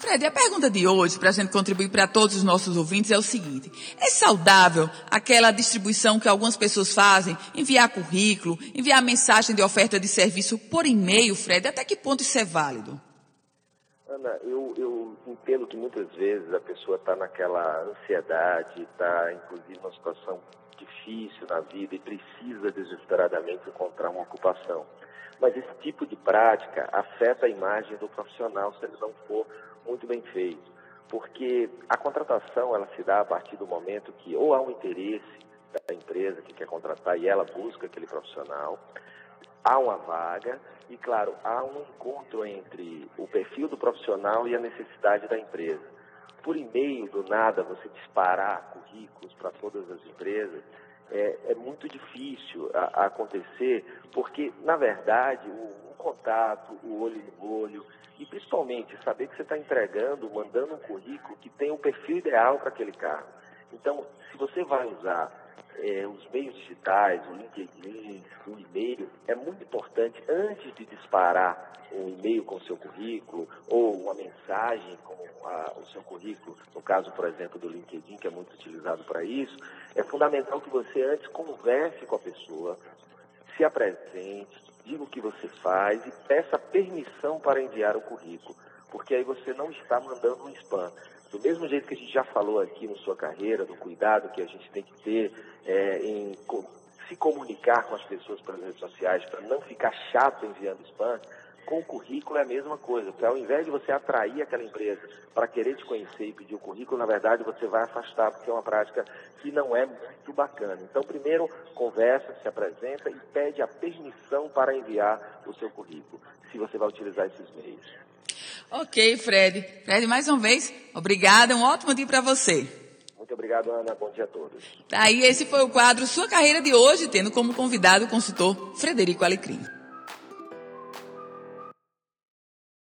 Fred, a pergunta de hoje, para a gente contribuir para todos os nossos ouvintes, é o seguinte: é saudável aquela distribuição que algumas pessoas fazem, enviar currículo, enviar mensagem de oferta de serviço por e-mail, Fred? Até que ponto isso é válido? Ana, eu, eu entendo que muitas vezes a pessoa está naquela ansiedade, está inclusive numa situação difícil na vida e precisa desesperadamente encontrar uma ocupação. Mas esse tipo de prática afeta a imagem do profissional se ele não for muito bem feito. Porque a contratação ela se dá a partir do momento que ou há um interesse da empresa que quer contratar e ela busca aquele profissional, há uma vaga e, claro, há um encontro entre o perfil do profissional e a necessidade da empresa. Por e-mail, do nada, você disparar currículos para todas as empresas, é, é muito difícil a, a, acontecer, porque, na verdade, o, o, contato, o olho no olho, principalmente saber que você está entregando, mandando um currículo que tem o um perfil ideal para aquele carro. Então, se você vai usar é, os meios digitais, o LinkedIn, o e-mail, é muito importante, antes de disparar um e-mail com o seu currículo ou uma mensagem com a, o seu currículo, no caso, por exemplo, do LinkedIn, que é muito utilizado para isso, é fundamental que você antes converse com a pessoa, se apresente, diga o que você faz e peça permissão para enviar o currículo, porque aí você não está mandando um spam. Do mesmo jeito que a gente já falou aqui na sua carreira, do cuidado que a gente tem que ter é, em se comunicar com as pessoas pelas redes sociais para não ficar chato enviando spam, com o currículo é a mesma coisa. Porque ao invés de você atrair aquela empresa para querer te conhecer e pedir o currículo, na verdade você vai afastar, porque é uma prática que não é muito bacana. Então, primeiro, conversa, se apresenta e pede a permissão para enviar o seu currículo, se você vai utilizar esses meios. Ok, Fred. Fred, mais uma vez, obrigada. Um ótimo dia para você. Muito obrigado, Ana. Bom dia a todos. Tá aí, esse foi o quadro Sua Carreira de hoje, tendo como convidado o consultor Frederico Alecrim.